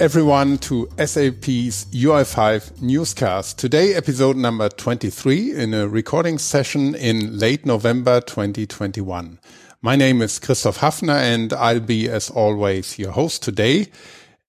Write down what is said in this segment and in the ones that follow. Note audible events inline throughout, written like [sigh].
everyone to SAP's UI5 newscast. Today, episode number 23 in a recording session in late November 2021. My name is Christoph Hafner and I'll be, as always, your host today.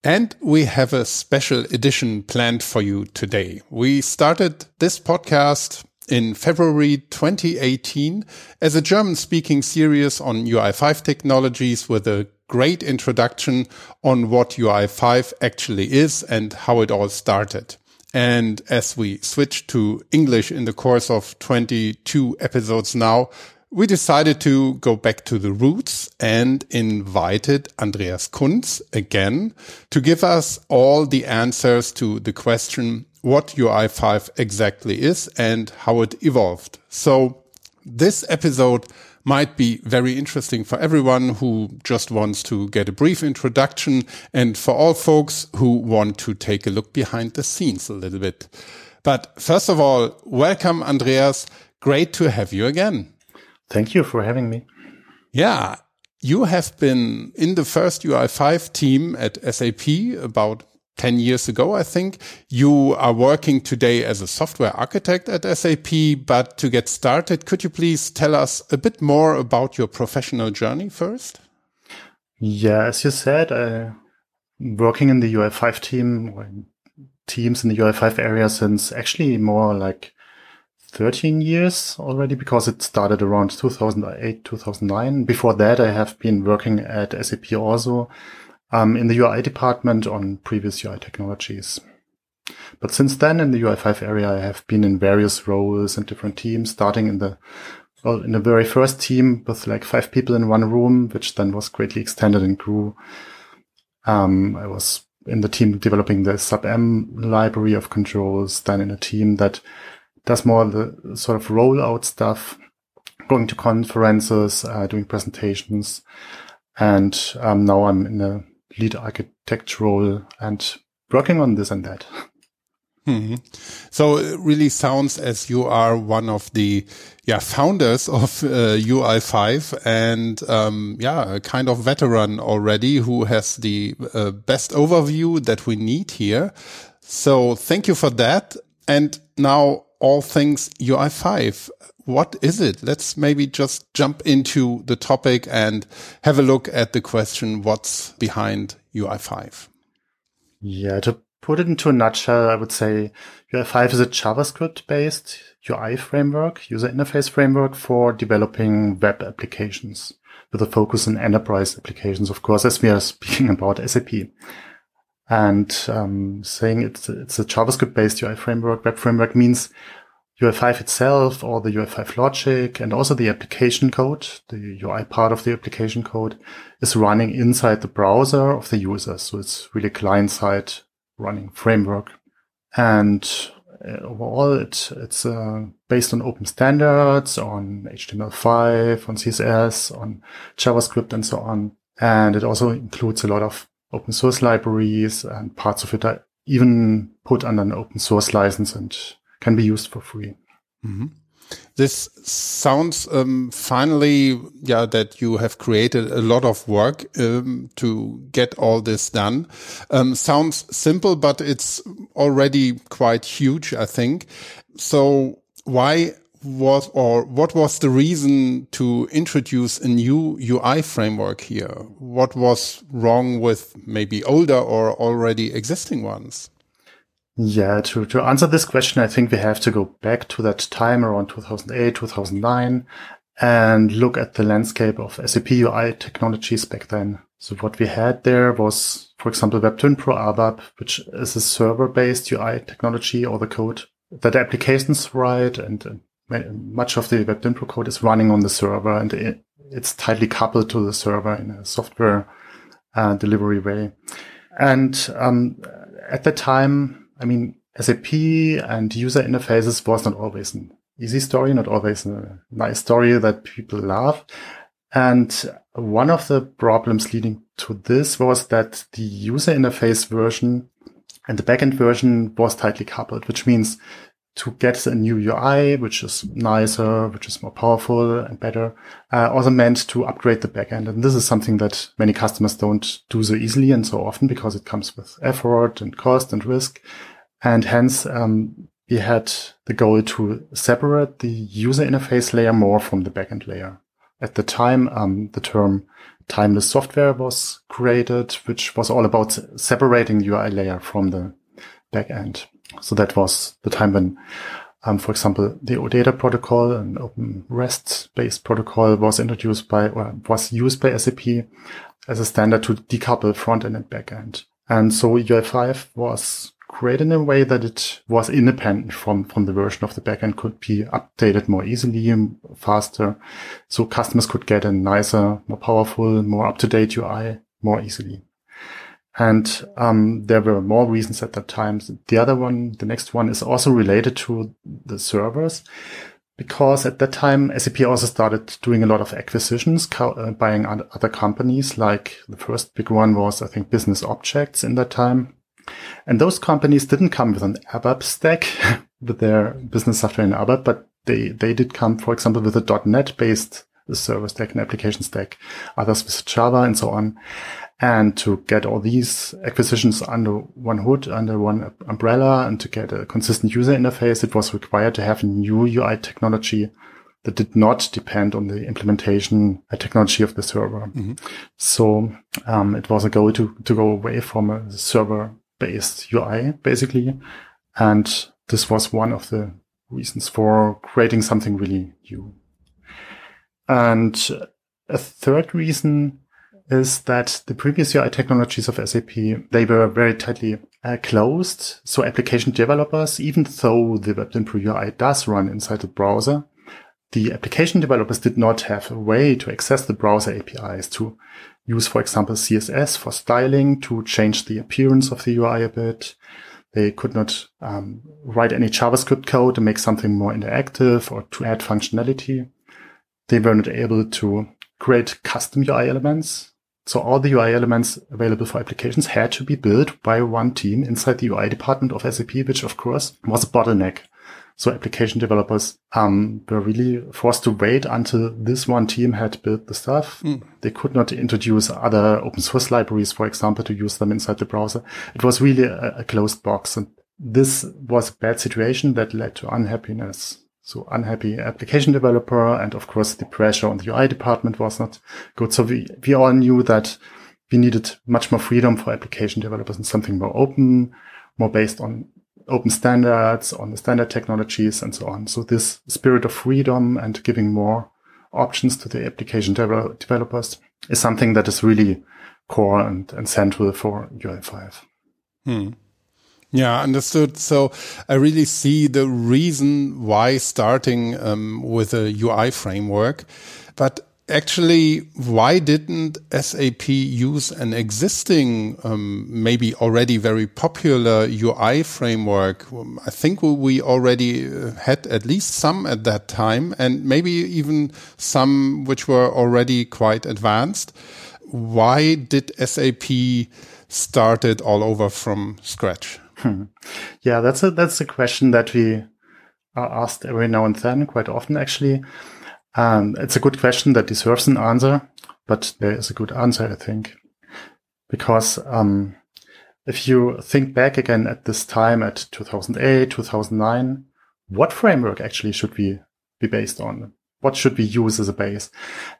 And we have a special edition planned for you today. We started this podcast in February 2018 as a German speaking series on UI5 technologies with a great introduction on what UI5 actually is and how it all started. And as we switch to English in the course of 22 episodes now, we decided to go back to the roots and invited Andreas Kunz again to give us all the answers to the question what UI5 exactly is and how it evolved. So this episode might be very interesting for everyone who just wants to get a brief introduction and for all folks who want to take a look behind the scenes a little bit. But first of all, welcome, Andreas. Great to have you again. Thank you for having me. Yeah. You have been in the first UI5 team at SAP about 10 years ago, I think. You are working today as a software architect at SAP, but to get started, could you please tell us a bit more about your professional journey first? Yeah, as you said, uh, working in the UI5 team, teams in the UI5 area since actually more like 13 years already because it started around 2008, 2009. Before that, I have been working at SAP also um, in the UI department on previous UI technologies. But since then, in the UI5 area, I have been in various roles and different teams, starting in the well, in the very first team with like five people in one room, which then was greatly extended and grew. Um, I was in the team developing the sap.m library of controls, then in a team that does more of the sort of rollout stuff, going to conferences, uh, doing presentations. And um, now I'm in a lead architectural and working on this and that. Mm -hmm. So it really sounds as you are one of the yeah founders of uh, UI5 and um, yeah a kind of veteran already who has the uh, best overview that we need here. So thank you for that. And now all things UI5 what is it? Let's maybe just jump into the topic and have a look at the question, what's behind UI5? Yeah, to put it into a nutshell, I would say UI5 is a JavaScript based UI framework, user interface framework for developing web applications with a focus on enterprise applications, of course, as we are [laughs] speaking about SAP. And um, saying it's, it's a JavaScript based UI framework, web framework means UI5 itself or the UI5 logic and also the application code, the UI part of the application code is running inside the browser of the user. So it's really client side running framework. And uh, overall, it, it's uh, based on open standards, on HTML5, on CSS, on JavaScript and so on. And it also includes a lot of open source libraries and parts of it are even put under an open source license and can be used for free. Mm -hmm. This sounds um, finally, yeah, that you have created a lot of work um, to get all this done. Um, sounds simple, but it's already quite huge, I think. So why was or what was the reason to introduce a new UI framework here? What was wrong with maybe older or already existing ones? Yeah, to, to answer this question, I think we have to go back to that time around 2008, 2009 and look at the landscape of SAP UI technologies back then. So what we had there was, for example, Web Dynpro ABAP, which is a server based UI technology or the code that applications write and much of the Web Dynpro code is running on the server and it, it's tightly coupled to the server in a software uh, delivery way. And um, at the time, I mean, SAP and user interfaces was not always an easy story, not always a nice story that people love. And one of the problems leading to this was that the user interface version and the backend version was tightly coupled, which means to get a new UI, which is nicer, which is more powerful and better, uh, also meant to upgrade the backend. And this is something that many customers don't do so easily and so often because it comes with effort and cost and risk. And hence, um, we had the goal to separate the user interface layer more from the backend layer. At the time, um, the term timeless software was created, which was all about separating the UI layer from the backend. So that was the time when, um, for example, the OData protocol, an open REST-based protocol, was introduced by or was used by SAP as a standard to decouple front end and back end. And so UI5 was created in a way that it was independent from, from the version of the backend, could be updated more easily, faster. So customers could get a nicer, more powerful, more up-to-date UI more easily. And um, there were more reasons at that time. The other one, the next one is also related to the servers because at that time, SAP also started doing a lot of acquisitions, uh, buying other companies. Like the first big one was, I think, Business Objects in that time. And those companies didn't come with an ABAP stack [laughs] with their business software in ABAP, but they, they did come, for example, with a .NET based server stack and application stack, others with Java and so on. And to get all these acquisitions under one hood, under one umbrella, and to get a consistent user interface, it was required to have a new UI technology that did not depend on the implementation technology of the server. Mm-hmm. So um, it was a goal to, to go away from a server based UI, basically. And this was one of the reasons for creating something really new. And a third reason is that the previous UI technologies of SAP, they were very tightly uh, closed. So application developers, even though the web WebDyn UI does run inside the browser, the application developers did not have a way to access the browser APIs to use, for example, CSS for styling to change the appearance of the UI a bit. They could not um, write any JavaScript code to make something more interactive or to add functionality. They were not able to create custom UI elements so all the UI elements available for applications had to be built by one team inside the UI department of SAP, which of course was a bottleneck. So application developers um, were really forced to wait until this one team had built the stuff. Mm. They could not introduce other open source libraries, for example, to use them inside the browser. It was really a, a closed box. And this was a bad situation that led to unhappiness so unhappy application developer. And of course, the pressure on the UI department was not good. So we, we all knew that we needed much more freedom for application developers and something more open, more based on open standards, on the standard technologies and so on. So this spirit of freedom and giving more options to the application de- developers is something that is really core and, and central for UI5. Hmm. Yeah, understood. So I really see the reason why starting um, with a UI framework, but actually, why didn't SAP use an existing, um, maybe already very popular UI framework? I think we already uh, had at least some at that time, and maybe even some which were already quite advanced. Why did SAP start it all over from scratch? Hmm. [laughs] Yeah, that's a that's a question that we are asked every now and then, quite often actually. Um, it's a good question that deserves an answer, but there is a good answer, I think, because um, if you think back again at this time at 2008, 2009, what framework actually should we be based on? What should we use as a base?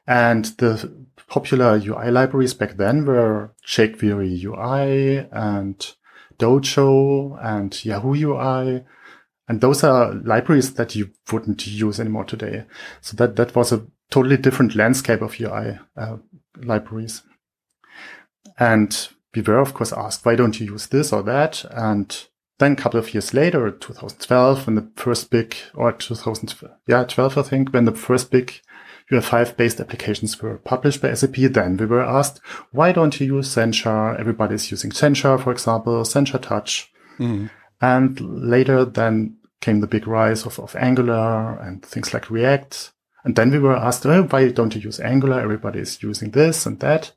And the popular UI libraries back then were jQuery UI and Dojo and Yahoo UI. And those are libraries that you wouldn't use anymore today. So that, that was a totally different landscape of UI uh, libraries. And we were, of course, asked, why don't you use this or that? And then a couple of years later, 2012, when the first big, or 2000, yeah, 12, I think, when the first big UI5 based applications were published by SAP, then we were asked, why don't you use Sencha? Everybody's using Sencha, for example, Sencha Touch. Mm. And later then came the big rise of, of Angular and things like React. And then we were asked, oh, why don't you use Angular? Everybody is using this and that.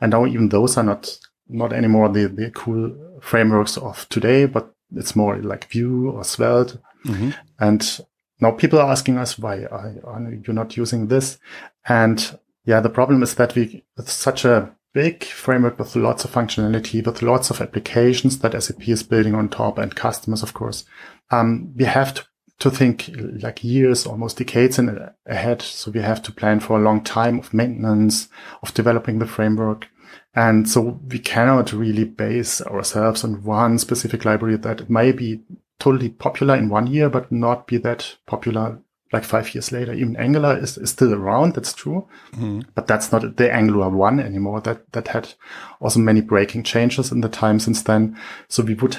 And now even those are not, not anymore the, the cool frameworks of today, but it's more like Vue or Svelte. Mm-hmm. And now people are asking us, why are, are you not using this? And yeah, the problem is that we, with such a big framework with lots of functionality, with lots of applications that SAP is building on top and customers, of course, um, we have to, to think like years, almost decades in, ahead. So we have to plan for a long time of maintenance, of developing the framework. And so we cannot really base ourselves on one specific library that may be totally popular in one year, but not be that popular like five years later. Even Angular is, is still around. That's true. Mm. But that's not the Angular one anymore. That, that had also many breaking changes in the time since then. So we would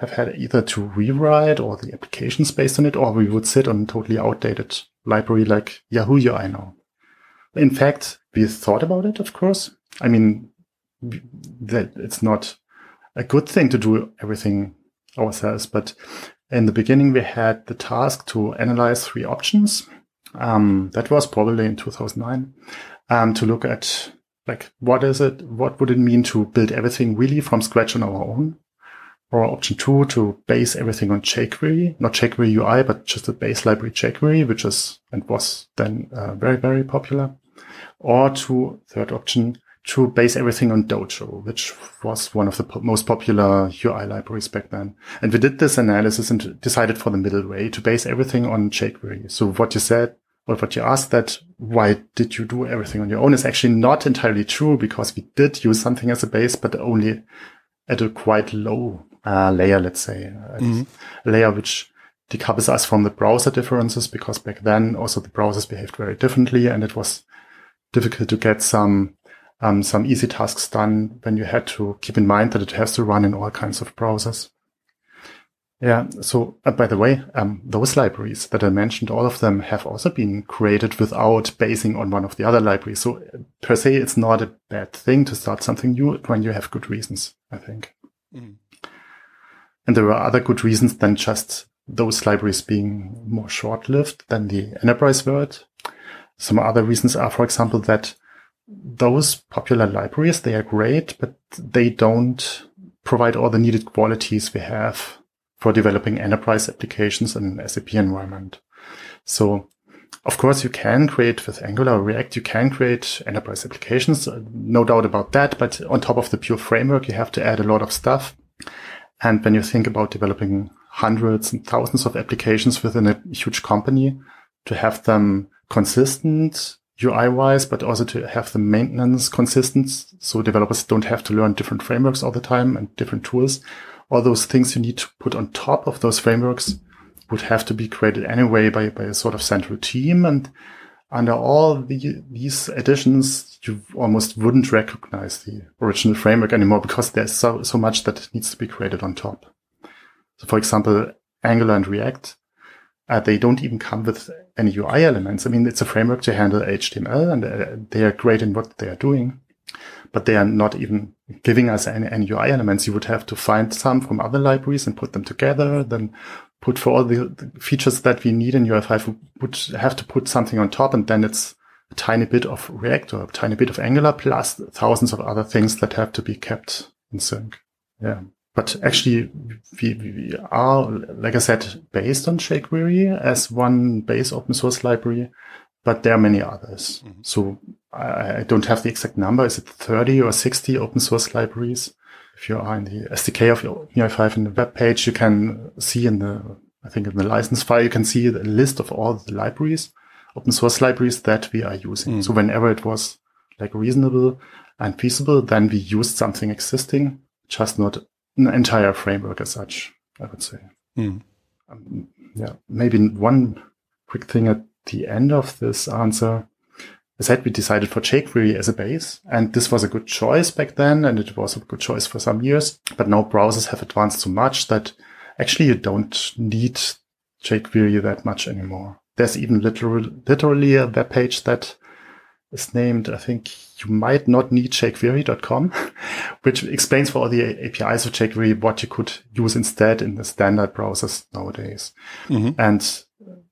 have had either to rewrite or the applications based on it, or we would sit on a totally outdated library like Yahoo UI now. In fact, we thought about it, of course. I mean, that it's not a good thing to do everything ourselves, but in the beginning, we had the task to analyze three options. Um, that was probably in 2009 um, to look at like what is it? What would it mean to build everything really from scratch on our own? Or option two to base everything on jQuery, not jQuery UI, but just the base library jQuery, which is and was then uh, very very popular. Or to third option to base everything on Dojo, which was one of the po most popular UI libraries back then. And we did this analysis and decided for the middle way to base everything on jQuery. So what you said or what you asked that why did you do everything on your own is actually not entirely true because we did use something as a base, but only at a quite low uh, layer, let's say, uh, mm -hmm. a layer which decouples us from the browser differences because back then also the browsers behaved very differently and it was difficult to get some um, some easy tasks done when you had to keep in mind that it has to run in all kinds of browsers. Yeah. So, uh, by the way, um, those libraries that I mentioned, all of them have also been created without basing on one of the other libraries. So, per se, it's not a bad thing to start something new when you have good reasons, I think. Mm. And there are other good reasons than just those libraries being more short lived than the enterprise world. Some other reasons are, for example, that those popular libraries, they are great, but they don't provide all the needed qualities we have for developing enterprise applications in an SAP environment. So of course, you can create with Angular or React, you can create enterprise applications, uh, no doubt about that. But on top of the pure framework, you have to add a lot of stuff. And when you think about developing hundreds and thousands of applications within a huge company, to have them consistent, UI wise, but also to have the maintenance consistent. So developers don't have to learn different frameworks all the time and different tools. All those things you need to put on top of those frameworks would have to be created anyway by, by a sort of central team. And under all the, these additions, you almost wouldn't recognize the original framework anymore because there's so, so much that needs to be created on top. So for example, Angular and React uh, they don't even come with any UI elements. I mean, it's a framework to handle HTML and uh, they are great in what they are doing, but they are not even giving us any, any UI elements. You would have to find some from other libraries and put them together, then put for all the, the features that we need in UI5, we would have to put something on top and then it's a tiny bit of React or a tiny bit of Angular plus thousands of other things that have to be kept in sync. Yeah. But actually, we, we are, like I said, based on jQuery as one base open source library, but there are many others. Mm-hmm. So I, I, don't have the exact number. Is it 30 or 60 open source libraries? If you are in the SDK of your UI5 in the web page, you can see in the, I think in the license file, you can see the list of all the libraries, open source libraries that we are using. Mm. So whenever it was like reasonable and feasible, then we used something existing, just not an entire framework as such, I would say. Mm. Um, yeah, maybe one quick thing at the end of this answer. I said we decided for jQuery as a base, and this was a good choice back then, and it was a good choice for some years. But now browsers have advanced so much that actually you don't need jQuery that much anymore. There's even literally, literally a web page that is named, I think you might not need jQuery.com, which explains for all the APIs of jQuery what you could use instead in the standard browsers nowadays. Mm-hmm. And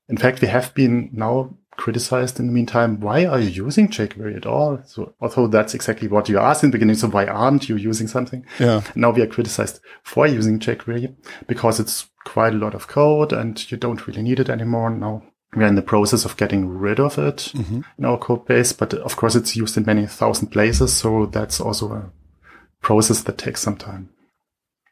in fact, we have been now criticized in the meantime, why are you using jQuery at all? So although that's exactly what you asked in the beginning, so why aren't you using something? Yeah. Now we are criticized for using jQuery because it's quite a lot of code and you don't really need it anymore. Now we're in the process of getting rid of it Mm-hmm. in our code base, but of course it's used in many thousand places. So that's also a process that takes some time.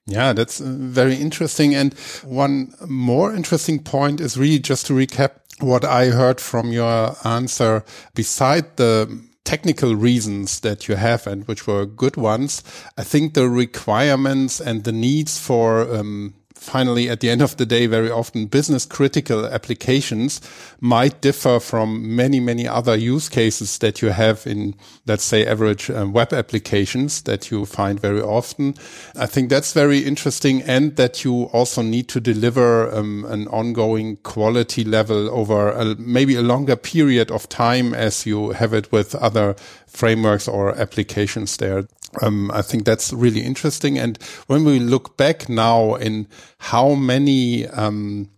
Yeah, that's uh, very interesting. And one more interesting point is really just to recap what I heard from your answer. Beside the technical reasons that you have and which were good ones, I think the requirements and the needs for um, finally at the end of the day very often business critical applications might differ from many many other use cases that you have in let's say average um, web applications that you find very often i think that's very interesting and that you also need to deliver um, an ongoing quality level over a, maybe a longer period of time as you have it with other frameworks or applications there. Um, I think that's really interesting. And when we look back now in how many um,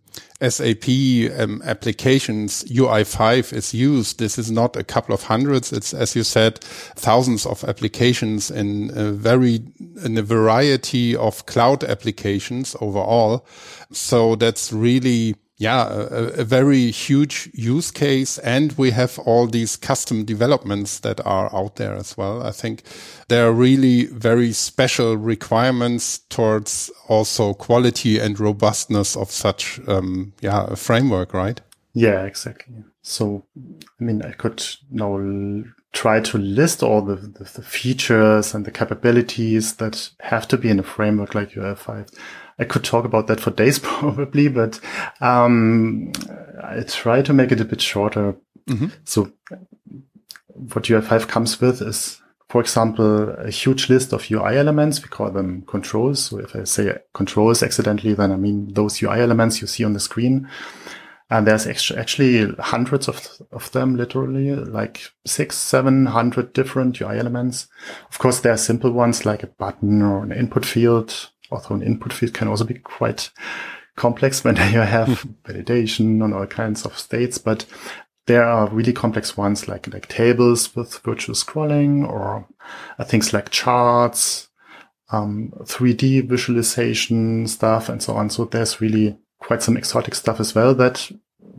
SAP um, applications UI5 is used, this is not a couple of hundreds. It's, as you said, thousands of applications in a very, in a variety of cloud applications overall. So that's really yeah, a, a, very huge use case. And we have all these custom developments that are out there as well. I think there are really very special requirements towards also quality and robustness of such, um, yeah, a framework, right? Yeah, exactly. So, I mean, I could now try to list all the, the, the features and the capabilities that have to be in a framework like UI5. I could talk about that for days [laughs] probably, but um, I try to make it a bit shorter. Mm-hmm. So what UI5 comes with is, for example, a huge list of UI elements. We call them controls. So if I say controls accidentally, then I mean those UI elements you see on the screen. And there's actually hundreds of, of them, literally like six, seven hundred different UI elements. Of course, there are simple ones like a button or an input field although an input field can also be quite complex when [laughs] you have validation on all kinds of states, but there are really complex ones like, like tables with virtual scrolling or uh, things like charts, um, 3D visualization stuff and so on. So there's really quite some exotic stuff as well that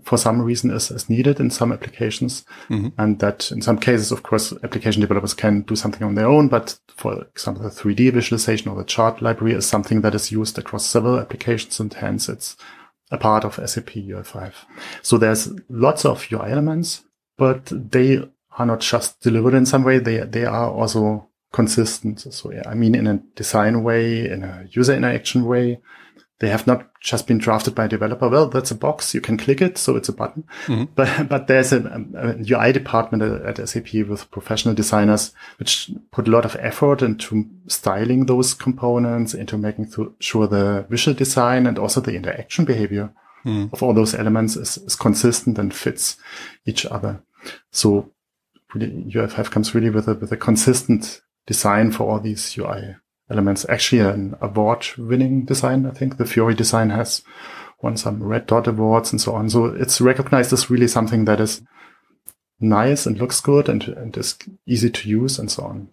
for some reason is, is needed in some applications. Mm-hmm. And that in some cases, of course, application developers can do something on their own. But for example, the 3D visualization or the chart library is something that is used across several applications and hence it's a part of SAP UI5. So there's lots of UI elements, but they are not just delivered in some way. They, they are also consistent. So yeah, I mean, in a design way, in a user interaction way, they have not just been drafted by a developer. Well, that's a box. You can click it. So it's a button. Mm-hmm. But, but there's a, a, UI department at, at SAP with professional designers, which put a lot of effort into styling those components, into making th- sure the visual design and also the interaction behavior mm. of all those elements is, is consistent and fits each other. So really, UI5 comes really with a, with a consistent design for all these UI elements. Actually, an award-winning design. I think the Fiori design has won some Red Dot awards and so on. So it's recognized as really something that is nice and looks good and, and is easy to use and so on.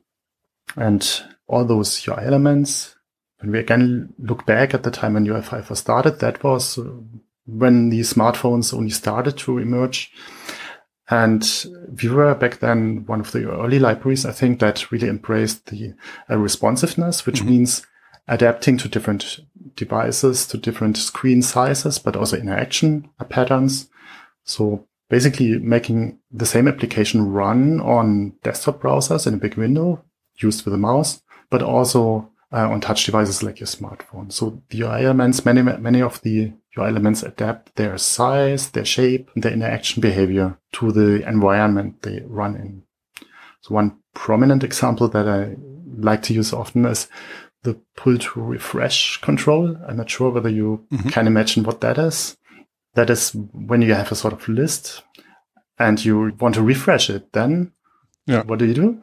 And all those UI elements, when we again look back at the time when UI5 was started, that was uh, when the smartphones only started to emerge. And we were back then one of the early libraries, I think, that really embraced the uh, responsiveness, which mm-hmm. means adapting to different devices, to different screen sizes, but also interaction patterns. So basically making the same application run on desktop browsers in a big window used with a mouse, but also uh, on touch devices like your smartphone. So the UI elements, many, many of the UI elements adapt their size, their shape, and their interaction behavior to the environment they run in. So one prominent example that I like to use often is the pull to refresh control. I'm not sure whether you mm-hmm. can imagine what that is. That is when you have a sort of list and you want to refresh it, then yeah. what do you do?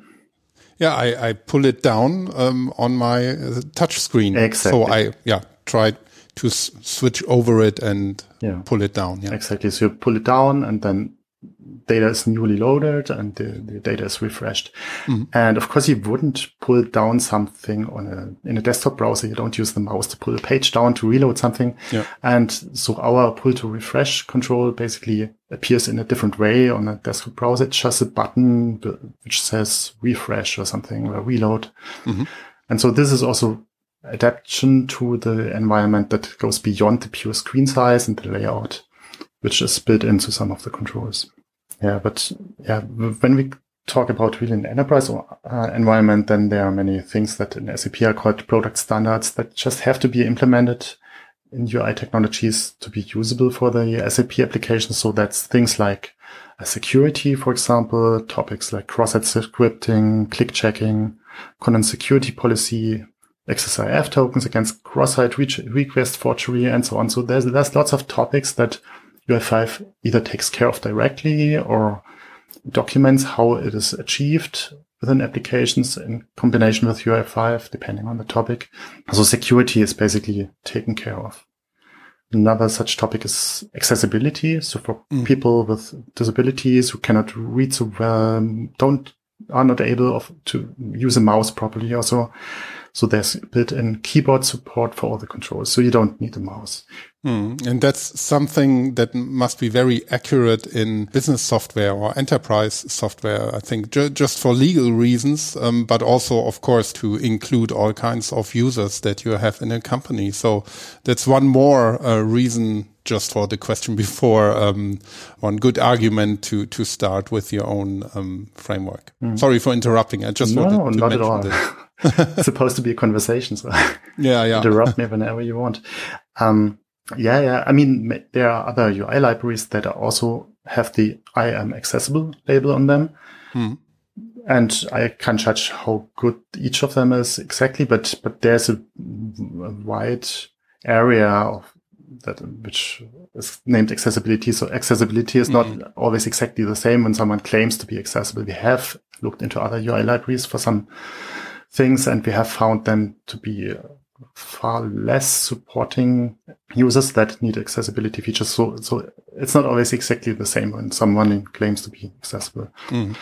Yeah, I, I pull it down um, on my uh, touch screen. Exactly. So I yeah tried to s- switch over it and yeah. pull it down. Yeah, exactly. So you pull it down, and then data is newly loaded and the, the data is refreshed. Mm-hmm. And of course, you wouldn't pull down something on a, in a desktop browser. You don't use the mouse to pull a page down to reload something. Yeah. And so our pull to refresh control basically appears in a different way on a desktop browser. It's just a button which says refresh or something or reload. Mm-hmm. And so this is also adaptation to the environment that goes beyond the pure screen size and the layout, which is built into some of the controls. Yeah, but yeah, when we talk about really an enterprise uh, environment, then there are many things that in SAP are called product standards that just have to be implemented in UI technologies to be usable for the SAP application. So that's things like security, for example, topics like cross-site scripting, clickjacking, content security policy, XSRF tokens against cross-site request forgery, and so on. So there's, there's lots of topics that UI5 either takes care of directly or documents how it is achieved within applications in combination with UI5, depending on the topic. So security is basically taken care of. Another such topic is accessibility. So for mm. people with disabilities who cannot read so well, don't, are not able of, to use a mouse properly also so there's built-in keyboard support for all the controls. So you don't need a mouse. Mm. And that's something that must be very accurate in business software or enterprise software, I think, ju just for legal reasons, um, but also, of course, to include all kinds of users that you have in a company. So that's one more uh, reason just for the question [laughs] before, um, one good argument to to start with your own um, framework. Mm. Sorry for interrupting. I just no, wanted to not mention at all. this. [laughs] it's [laughs] supposed to be a conversation, so [laughs] yeah, yeah. interrupt me whenever you want. Um, yeah, yeah. I mean, there are other UI libraries that also have the I am accessible label on them. Hmm. And I can't judge how good each of them is exactly, but, but there's a, a wide area of that, which is named accessibility. So accessibility is not mm. always exactly the same when someone claims to be accessible. We have looked into other UI libraries for some things and we have found them to be far less supporting users that need accessibility features. So, so it's not always exactly the same when someone claims to be accessible. Mm.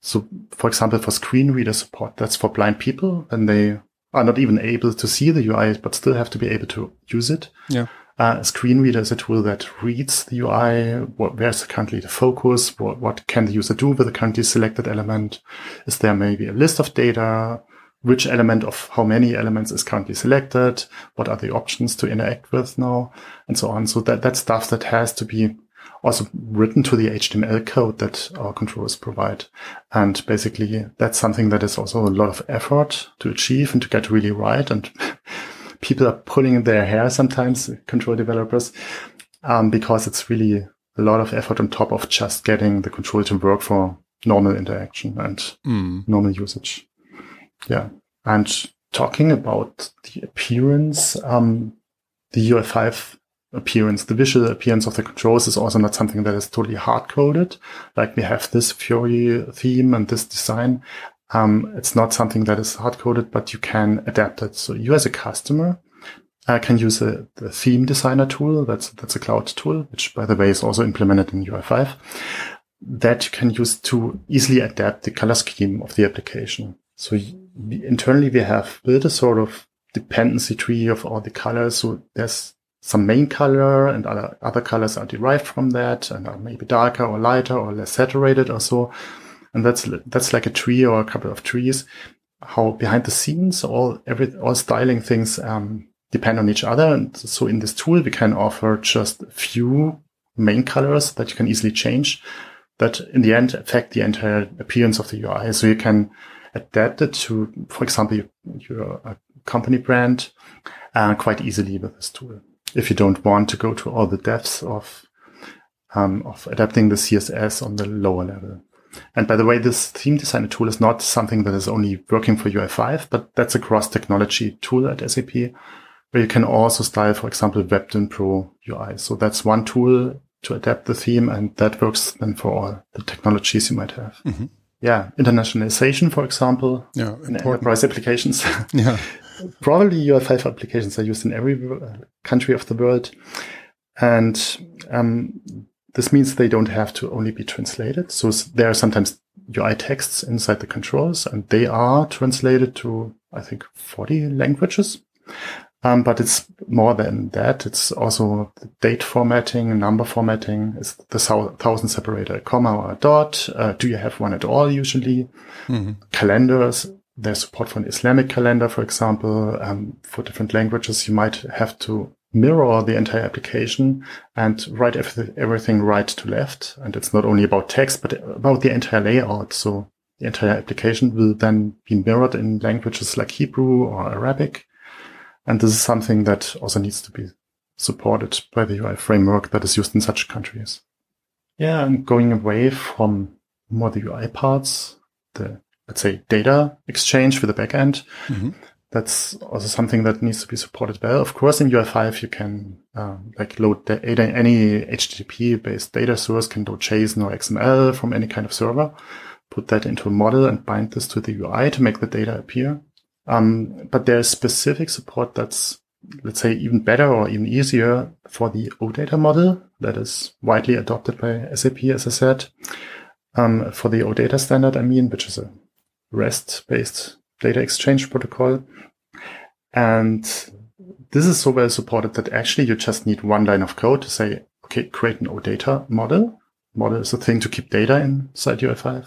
So, for example, for screen reader support, that's for blind people and they are not even able to see the UI, but still have to be able to use it. Yeah. Uh, a screen reader is a tool that reads the UI. What, where's currently the focus? What, what can the user do with the currently selected element? Is there maybe a list of data? Which element of how many elements is currently selected, what are the options to interact with now, and so on. So that, that stuff that has to be also written to the HTML code that our controllers provide. And basically that's something that is also a lot of effort to achieve and to get really right. And [laughs] people are pulling their hair sometimes, control developers, um, because it's really a lot of effort on top of just getting the control to work for normal interaction and mm. normal usage. Yeah. And talking about the appearance, um, the UI5 appearance, the visual appearance of the controls is also not something that is totally hard coded. Like we have this Fiori theme and this design. Um, it's not something that is hard coded, but you can adapt it. So you as a customer uh, can use a, the theme designer tool. That's, that's a cloud tool, which by the way is also implemented in UI5 that you can use to easily adapt the color scheme of the application. So internally we have built a sort of dependency tree of all the colors. So there's some main color and other, other colors are derived from that and are maybe darker or lighter or less saturated or so. And that's, that's like a tree or a couple of trees. How behind the scenes, all, every, all styling things, um, depend on each other. And so in this tool, we can offer just a few main colors that you can easily change that in the end affect the entire appearance of the UI. So you can adapted to, for example, your, your company brand uh, quite easily with this tool. If you don't want to go to all the depths of um, of adapting the CSS on the lower level. And by the way, this theme designer tool is not something that is only working for UI5, but that's a cross technology tool at SAP where you can also style, for example, Web Dynpro UI. So that's one tool to adapt the theme and that works then for all the technologies you might have. Mm -hmm yeah, internationalization, for example, yeah, in enterprise applications. [laughs] yeah. [laughs] Probably UI5 applications are used in every country of the world. And um, this means they don't have to only be translated. So there are sometimes UI texts inside the controls and they are translated to, I think, 40 languages. Um, but it's more than that. It's also date formatting, number formatting, is the thousand separator, comma or a dot. Uh, do you have one at all usually? Mm-hmm. Calendars. There's support for an Islamic calendar, for example. Um, for different languages, you might have to mirror the entire application and write everything right to left. And it's not only about text, but about the entire layout. So the entire application will then be mirrored in languages like Hebrew or Arabic. And this is something that also needs to be supported by the UI framework that is used in such countries. Yeah, and going away from more the UI parts, the let's say data exchange with the backend. Mm-hmm. That's also something that needs to be supported well. Of course, in UI5 you can um, like load data, any HTTP based data source can load JSON or XML from any kind of server, put that into a model and bind this to the UI to make the data appear. Um, but there's specific support that's, let's say, even better or even easier for the OData model that is widely adopted by SAP, as I said. Um, for the OData standard, I mean, which is a REST-based data exchange protocol. And this is so well supported that actually you just need one line of code to say, okay, create an OData model. Model is a thing to keep data inside UI5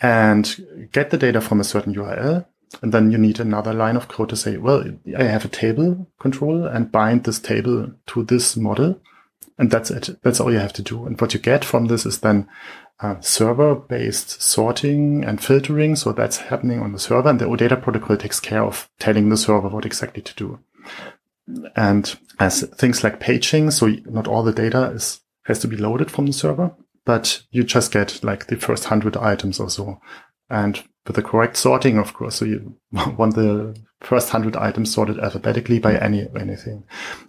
and get the data from a certain URL and then you need another line of code to say, well, I have a table control and bind this table to this model. And that's it. That's all you have to do. And what you get from this is then uh, server based sorting and filtering. So that's happening on the server and the OData protocol takes care of telling the server what exactly to do. And as things like paging, so not all the data is, has to be loaded from the server, but you just get like the first hundred items or so. And with the correct sorting, of course. So you [laughs] want the first hundred items sorted alphabetically by any anything.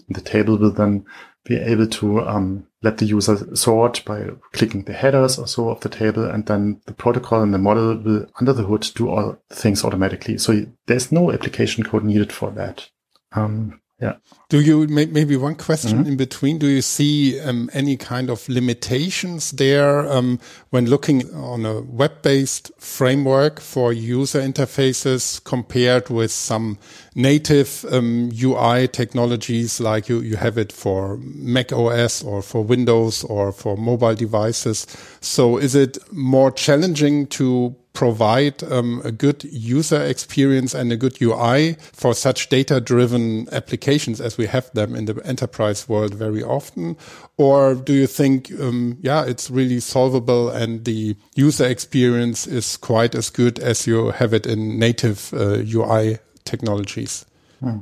And the table will then be able to um, let the user sort by clicking the headers or so of the table, and then the protocol and the model will under the hood do all things automatically. So there's no application code needed for that. Um, yeah. Do you maybe one question mm -hmm. in between? Do you see um, any kind of limitations there um, when looking on a web-based framework for user interfaces compared with some native um, UI technologies like you you have it for Mac OS or for Windows or for mobile devices? So is it more challenging to provide um, a good user experience and a good UI for such data driven applications as we have them in the enterprise world very often? Or do you think, um, yeah, it's really solvable and the user experience is quite as good as you have it in native uh, UI technologies? Hmm.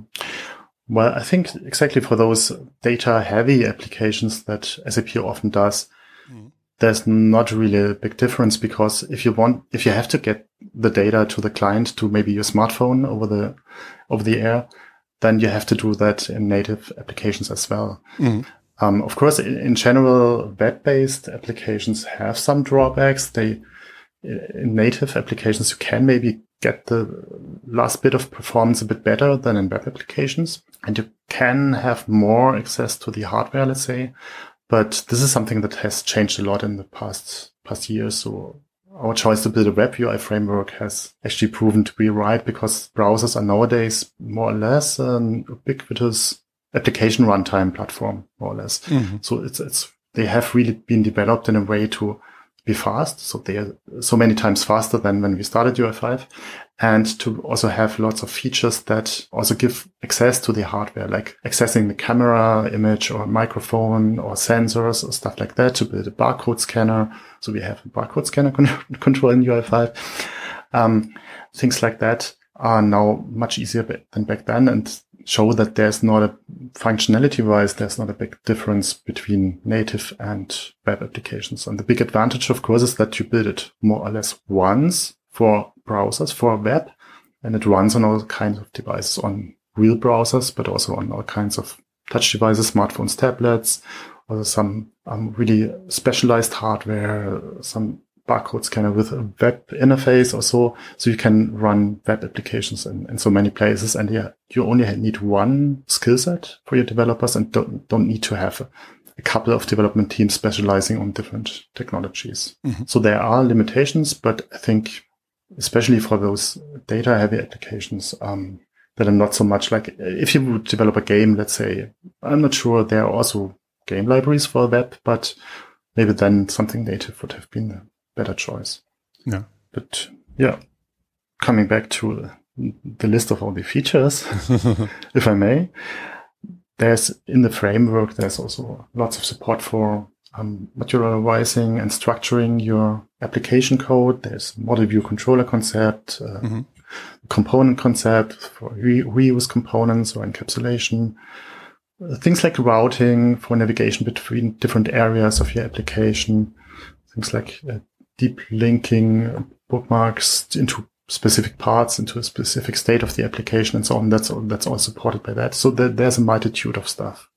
Well, I think exactly for those data heavy applications that SAP often does, there's not really a big difference because if you want, if you have to get the data to the client to maybe your smartphone over the, over the air, then you have to do that in native applications as well. Mm. Um, of course, in, in general, web-based applications have some drawbacks. They, in native applications, you can maybe get the last bit of performance a bit better than in web applications. And you can have more access to the hardware, let's say, but this is something that has changed a lot in the past past years. So our choice to build a web UI framework has actually proven to be right because browsers are nowadays more or less an ubiquitous application runtime platform, more or less. Mm-hmm. So it's it's they have really been developed in a way to be fast. So they are so many times faster than when we started UI5 and to also have lots of features that also give access to the hardware, like accessing the camera image or microphone or sensors or stuff like that to build a barcode scanner. So we have a barcode scanner [laughs] con control in UI5. Um, things like that are now much easier than back then and show that there's not a functionality wise, there's not a big difference between native and web applications. And the big advantage, of course, is that you build it more or less once for browsers, for web, and it runs on all kinds of devices on real browsers, but also on all kinds of touch devices, smartphones, tablets, or some um, really specialized hardware, some barcode scanner with a web interface or so. So you can run web applications in, in so many places. And yeah, you only need one skill set for your developers and don't, don't need to have a couple of development teams specializing on different technologies. Mm-hmm. So there are limitations, but I think especially for those data heavy applications, um, that are not so much like if you would develop a game, let's say, I'm not sure there are also game libraries for web, but maybe then something native would have been a better choice. Yeah. But yeah, coming back to the list of all the features, [laughs] if I may, there's in the framework, there's also lots of support for um, modularizing and structuring your application code. There's model view controller concept, uh, mm-hmm. component concept for re- reuse components or encapsulation. Uh, things like routing for navigation between different areas of your application. Things like uh, deep linking bookmarks into specific parts into a specific state of the application and so on. That's all, that's all supported by that. So there's a multitude of stuff.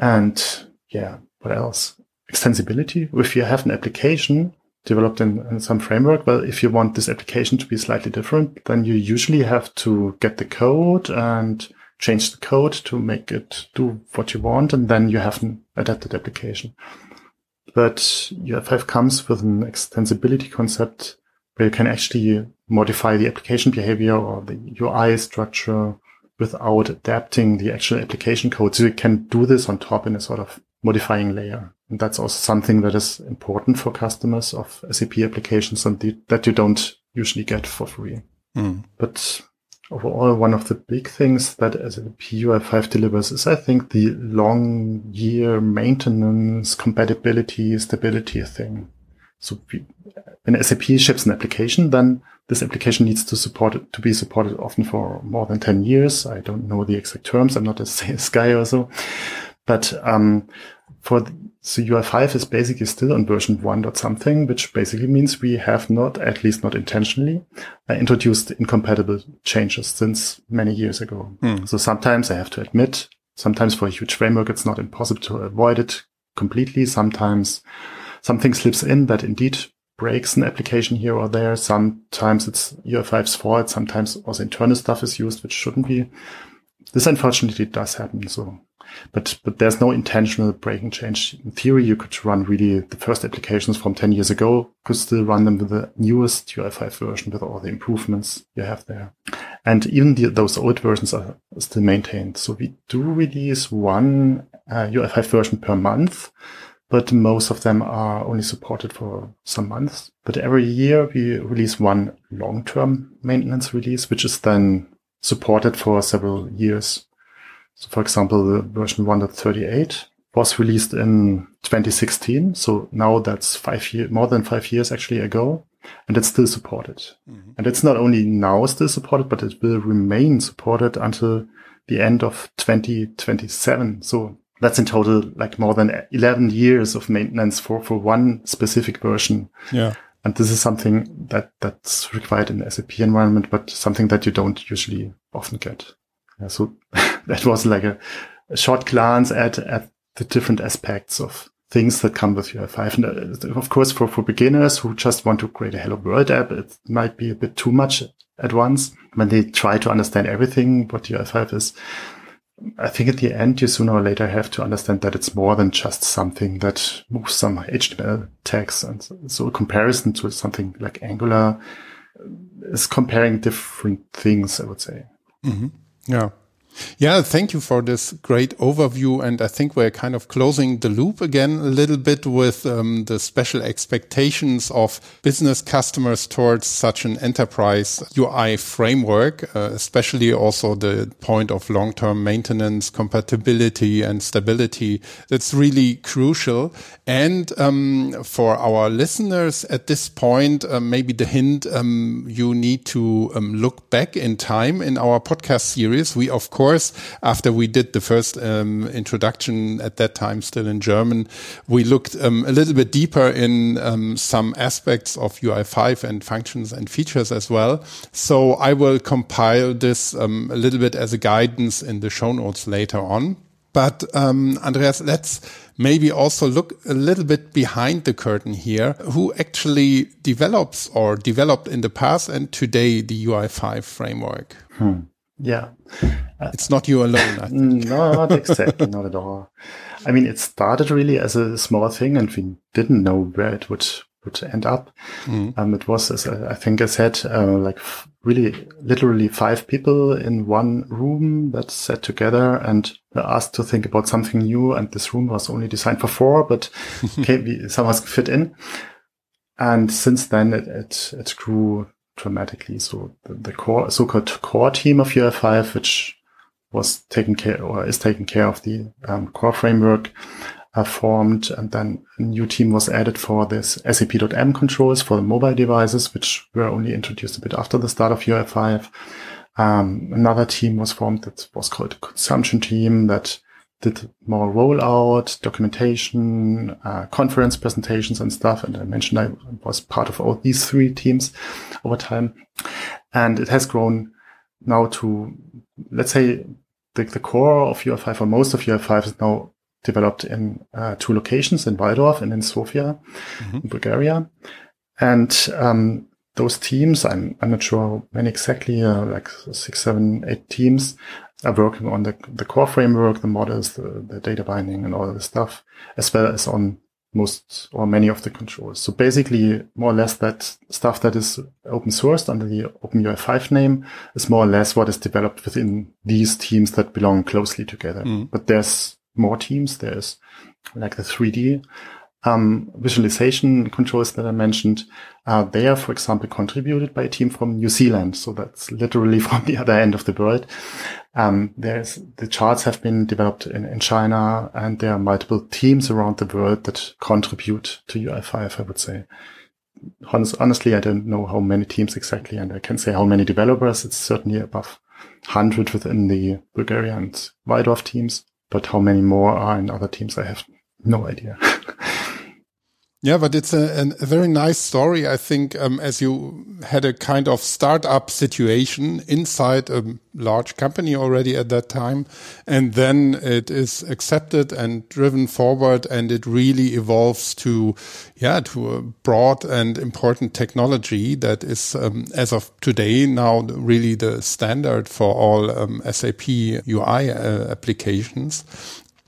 And yeah, what else? Extensibility. If you have an application developed in, in some framework, well, if you want this application to be slightly different, then you usually have to get the code and change the code to make it do what you want. And then you have an adapted application. But UI5 comes with an extensibility concept where you can actually modify the application behavior or the UI structure without adapting the actual application code. So you can do this on top in a sort of modifying layer. And that's also something that is important for customers of SAP applications and the, that you don't usually get for free. Mm. But overall, one of the big things that SAP UI5 delivers is, I think, the long year maintenance, compatibility, stability thing. So when SAP ships an application, then this application needs to support it, to be supported often for more than 10 years. I don't know the exact terms. I'm not a [laughs] sales guy or so, but, um, for the, so UI5 is basically still on version one dot something, which basically means we have not, at least not intentionally, uh, introduced incompatible changes since many years ago. Hmm. So sometimes I have to admit, sometimes for a huge framework, it's not impossible to avoid it completely. Sometimes something slips in that indeed breaks an application here or there. Sometimes it's UI5's fault. Sometimes also internal stuff is used, which shouldn't be. This unfortunately does happen. So, but, but there's no intentional breaking change. In theory, you could run really the first applications from 10 years ago, could still run them with the newest UI5 version with all the improvements you have there. And even the, those old versions are still maintained. So we do release one uh, UI5 version per month but most of them are only supported for some months. But every year we release one long-term maintenance release, which is then supported for several years. So for example, the version 1.38 was released in 2016. So now that's five years, more than five years actually ago. And it's still supported. Mm-hmm. And it's not only now still supported, but it will remain supported until the end of 2027. So that's in total like more than 11 years of maintenance for, for one specific version. Yeah. And this is something that, that's required in the SAP environment, but something that you don't usually often get. So [laughs] that was like a, a, short glance at, at the different aspects of things that come with UI5. And uh, of course, for, for beginners who just want to create a Hello World app, it might be a bit too much at once when they try to understand everything what UI5 is. I think at the end, you sooner or later have to understand that it's more than just something that moves some HTML tags. And so a comparison to something like Angular is comparing different things, I would say. Mm -hmm. Yeah. Thank you for this great overview. And I think we're kind of closing the loop again a little bit with um, the special expectations of business customers towards such an enterprise UI framework, uh, especially also the point of long-term maintenance, compatibility and stability. That's really crucial. And um, for our listeners at this point, uh, maybe the hint um, you need to um, look back in time in our podcast series. We, of course, course, after we did the first um, introduction at that time, still in German, we looked um, a little bit deeper in um, some aspects of UI5 and functions and features as well. So I will compile this um, a little bit as a guidance in the show notes later on. But um, Andreas, let's maybe also look a little bit behind the curtain here. Who actually develops or developed in the past and today the UI5 framework? Hmm. Yeah. Uh, it's not you alone. [laughs] no, not exactly. not at all. I mean, it started really as a small thing and we didn't know where it would would end up. Mm. Um, it was, as I think I said, uh, like really literally five people in one room that sat together and asked to think about something new. And this room was only designed for four, but [laughs] came, somehow fit in. And since then it, it, it grew dramatically. So the, the core, so-called core team of UI5, which was taken care or is taking care of the um, core framework, uh, formed. And then a new team was added for this sap.m controls for the mobile devices, which were only introduced a bit after the start of UI5. Um, another team was formed that was called consumption team that did more rollout, documentation, uh, conference presentations and stuff. And I mentioned I was part of all these three teams over time. And it has grown now to, let's say, the, the core of UI5 or most of UI5 is now developed in uh, two locations in Walldorf and in Sofia, mm-hmm. in Bulgaria. And um, those teams, I'm, I'm not sure many exactly, uh, like six, seven, eight teams are working on the, the core framework, the models, the, the data binding and all of the stuff, as well as on most or many of the controls. So basically more or less that stuff that is open sourced under the OpenUI5 name is more or less what is developed within these teams that belong closely together. Mm. But there's more teams. There's like the 3D um, visualization controls that I mentioned. Uh, they are, for example, contributed by a team from New Zealand. So that's literally [laughs] from the other end of the world. Um, there's the charts have been developed in, in China and there are multiple teams around the world that contribute to UI5, I would say. Honest, honestly, I don't know how many teams exactly, and I can say how many developers. It's certainly above 100 within the Bulgarian and Walldorf teams. But how many more are in other teams, I have no idea. [laughs] Yeah, but it's a, a, very nice story. I think um, as you had a kind of startup situation inside a large company already at that time, and then it is accepted and driven forward, and it really evolves to, yeah, to a broad and important technology that is, um, as of today, now really the standard for all um, SAP UI uh, applications.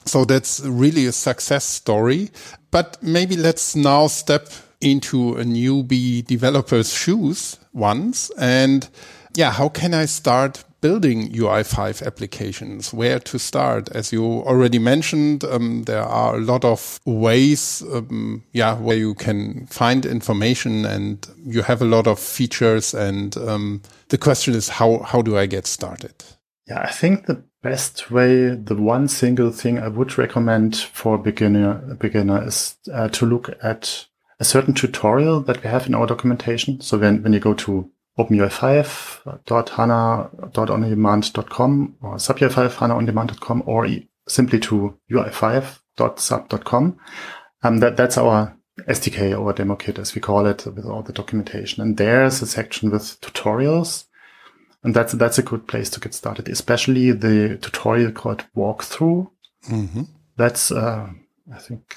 So that's really a success story. But maybe let's now step into a newbie developer's shoes once. And yeah, how can I start building UI5 applications? Where to start? As you already mentioned, um, there are a lot of ways, um, yeah, where you can find information and you have a lot of features. And um, the question is, how, how do I get started? Yeah, I think the best way, the one single thing I would recommend for beginner, beginner is uh, to look at a certain tutorial that we have in our documentation. So when, when you go to openui5.hana.onDemand.com or sapui5hanaondemand.com or simply to ui5.sap.com, um, that, that's our SDK or demo kit, as we call it, with all the documentation. And there's a section with tutorials and that's, that's a good place to get started, especially the tutorial called walkthrough. Mm-hmm. That's, uh, I think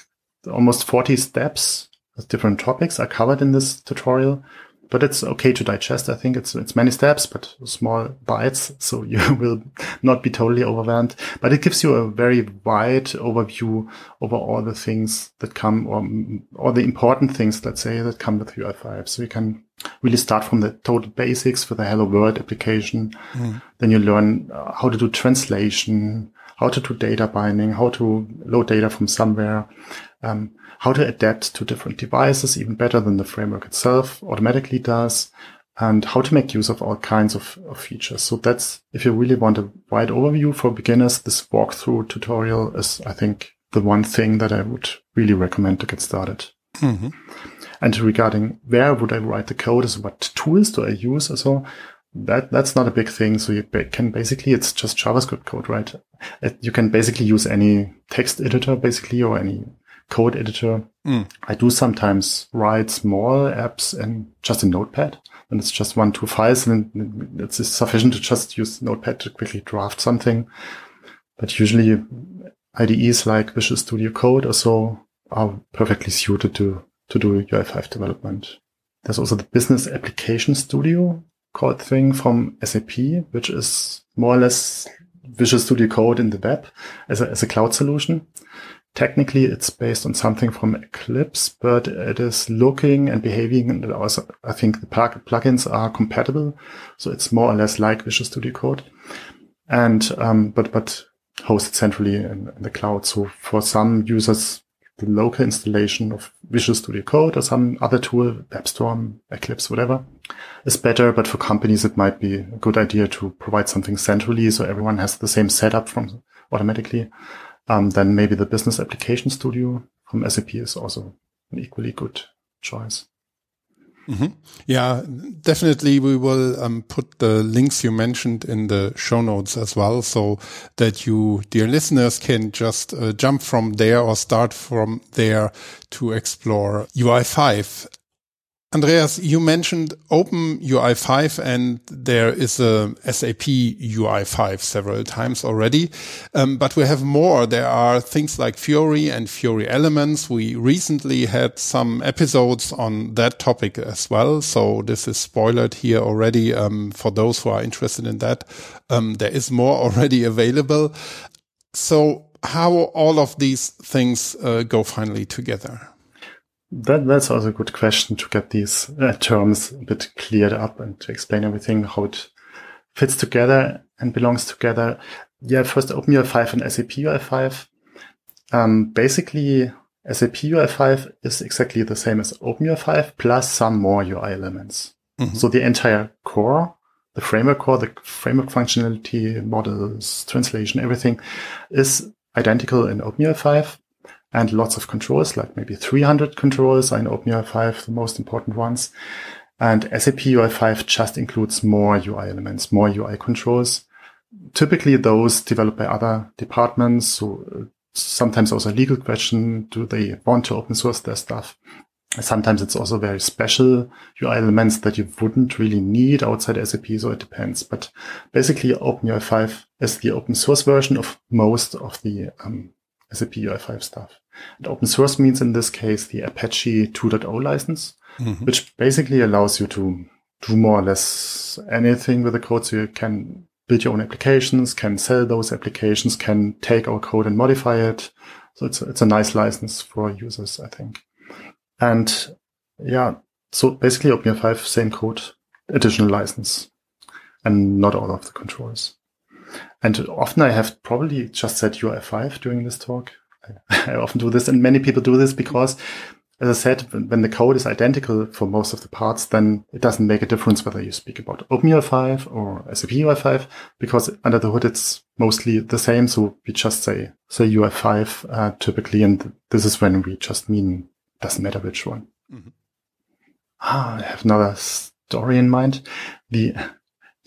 almost 40 steps with different topics are covered in this tutorial but it's okay to digest. I think it's it's many steps, but small bites, so [laughs] you will not be totally overwhelmed. But it gives you a very wide overview over all the things that come, or all the important things, let's say, that come with UI5. So you can really start from the total basics with a Hello World application. Mm. Then you learn uh, how to do translation, how to do data binding, how to load data from somewhere. Um, how to adapt to different devices even better than the framework itself automatically does, and how to make use of all kinds of, of features. So that's, if you really want a wide overview for beginners, this walkthrough tutorial is, I think, the one thing that I would really recommend to get started. Mm-hmm. And regarding where would I write the code is what tools do I use? So that, that's not a big thing. So you can basically, it's just JavaScript code, right? You can basically use any text editor basically or any code editor. Mm. I do sometimes write small apps in just in Notepad, and it's just one, two files, and it's sufficient to just use Notepad to quickly draft something. But usually IDEs like Visual Studio Code or so are perfectly suited to, to do UI5 development. There's also the Business Application Studio Code thing from SAP, which is more or less Visual Studio Code in the web as a, as a cloud solution. Technically, it's based on something from Eclipse, but it is looking and behaving. And also, I think the plug- plugins are compatible. So it's more or less like Visual Studio Code. And, um, but, but hosted centrally in, in the cloud. So for some users, the local installation of Visual Studio Code or some other tool, WebStorm, Eclipse, whatever, is better. But for companies, it might be a good idea to provide something centrally so everyone has the same setup from automatically. Um, then maybe the Business Application Studio from SAP is also an equally good choice. Mm -hmm. Yeah, definitely. We will um, put the links you mentioned in the show notes as well, so that you, dear listeners, can just uh, jump from there or start from there to explore UI5. Andreas, you mentioned Open UI5 and there is a SAP UI5 several times already. Um, but we have more. There are things like Fiori and Fiori Elements. We recently had some episodes on that topic as well. So this is spoiled here already. Um, for those who are interested in that, um, there is more [laughs] already available. So how all of these things uh, go finally together? That, that's also a good question to get these uh, terms a bit cleared up and to explain everything, how it fits together and belongs together. Yeah, first OpenUI5 and SAP UI5. Um, basically, SAP UI5 is exactly the same as OpenUI5 plus some more UI elements. Mm-hmm. So the entire core, the framework core, the framework functionality, models, translation, everything is identical in OpenUI5 and lots of controls, like maybe 300 controls are in OpenUI5, the most important ones. And SAP UI5 just includes more UI elements, more UI controls. Typically those developed by other departments. So uh, sometimes also a legal question. Do they want to open source their stuff? Sometimes it's also very special UI elements that you wouldn't really need outside SAP. So it depends. But basically OpenUI5 is the open source version of most of the um, SAP UI5 stuff. And open source means in this case the Apache 2.0 license, mm-hmm. which basically allows you to do more or less anything with the code. So you can build your own applications, can sell those applications, can take our code and modify it. So it's, it's a nice license for users, I think. And yeah, so basically OpenUI5, same code, additional license and not all of the controls. And often I have probably just said UI5 during this talk. [laughs] I often do this and many people do this because as I said, when the code is identical for most of the parts, then it doesn't make a difference whether you speak about OpenUI5 or SAP UI5, because under the hood, it's mostly the same. So we just say, say UI5, uh, typically. And this is when we just mean, doesn't matter which one. Mm-hmm. Ah, I have another story in mind. The,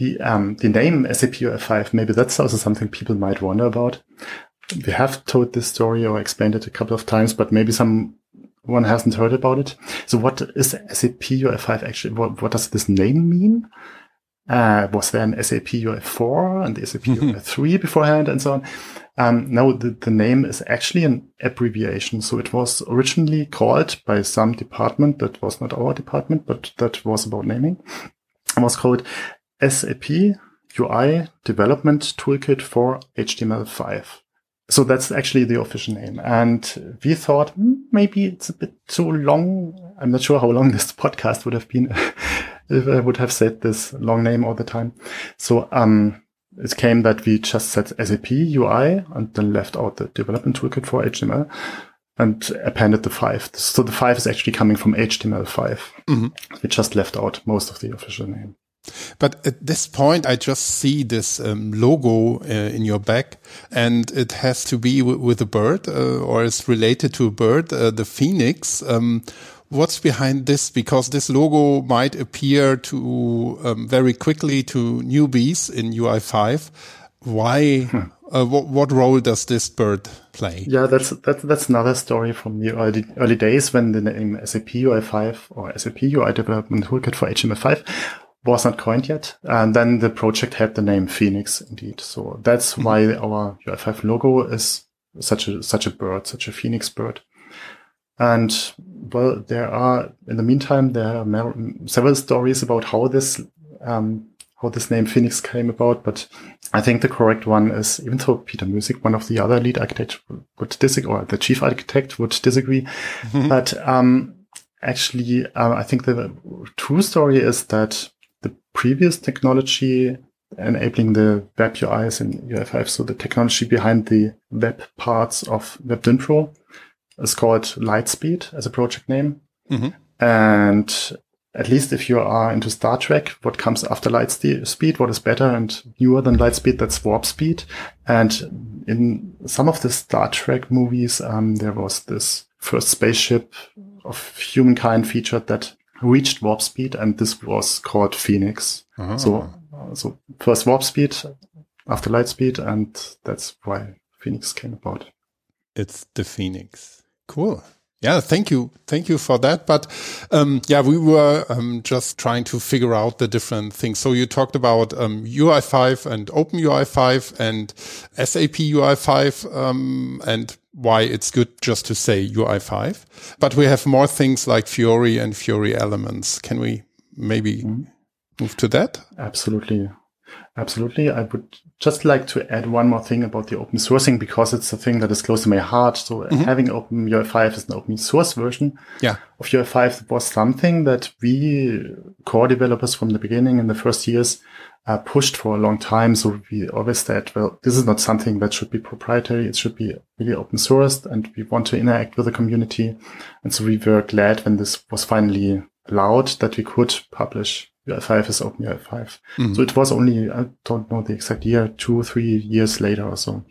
the, um, the name SAP UI5, maybe that's also something people might wonder about we have told this story or explained it a couple of times, but maybe someone hasn't heard about it. So what is SAP UI5 actually? What, what does this name mean? Uh, was there an SAP UI4 and the SAP UI3 beforehand and so on? Um, no, the, the name is actually an abbreviation. So it was originally called by some department that was not our department, but that was about naming. It was called SAP UI Development Toolkit for HTML5. So that's actually the official name. And we thought hmm, maybe it's a bit too long. I'm not sure how long this [laughs] podcast would have been [laughs] if I would have said this long name all the time. So, um, it came that we just said SAP UI and then left out the development toolkit for HTML and appended the five. So the five is actually coming from HTML5. Mm-hmm. We just left out most of the official name. But at this point, I just see this um, logo uh, in your back, and it has to be with a bird, uh, or is related to a bird, uh, the phoenix. Um, what's behind this? Because this logo might appear to um, very quickly to newbies in UI5. Why? Hmm. Uh, what, what, role does this bird play? Yeah, that's that's that's another story from the early early days when the name SAP UI5 or SAP UI Development Toolkit for HTML5 was not coined yet. And then the project had the name Phoenix indeed. So that's mm-hmm. why our UI5 logo is such a, such a bird, such a Phoenix bird. And well, there are, in the meantime, there are several stories about how this um, how this name Phoenix came about, but I think the correct one is, even though Peter Muessig, one of the other lead architects would disagree, or the chief architect would disagree, mm-hmm. but um, actually, uh, I think the true story is that previous technology enabling the web UIs in UI5, so the technology behind the web parts of Web Dynpro is called Lightspeed as a project name. Mm-hmm. And at least if you are into Star Trek, what comes after Lightspeed, what is better and newer than Lightspeed, that's Warp Speed. And in some of the Star Trek movies, um, there was this first spaceship of humankind featured that reached warp speed, and this was called Phoenix. Uh-huh. So, so first warp speed after light speed, and that's why Phoenix came about. It's the Phoenix. Cool. Yeah, thank you. Thank you for that. But um, yeah, we were um, just trying to figure out the different things. So you talked about um, UI5 and Open UI5 and SAP UI5 um, and why it's good just to say UI5. But we have more things like Fiori and Fiori elements. Can we maybe mm. move to that? Absolutely. Absolutely. I would just like to add one more thing about the open sourcing because it's a thing that is close to my heart. So mm-hmm. having open UI5 as an open source version yeah. of UI5 was something that we core developers from the beginning in the first years uh, pushed for a long time. So we always said, well, this is not something that should be proprietary. It should be really open sourced and we want to interact with the community. And so we were glad when this was finally allowed that we could publish UI5 as OpenUI5. Mm-hmm. So it was only, I don't know the exact year, two, or three years later or so.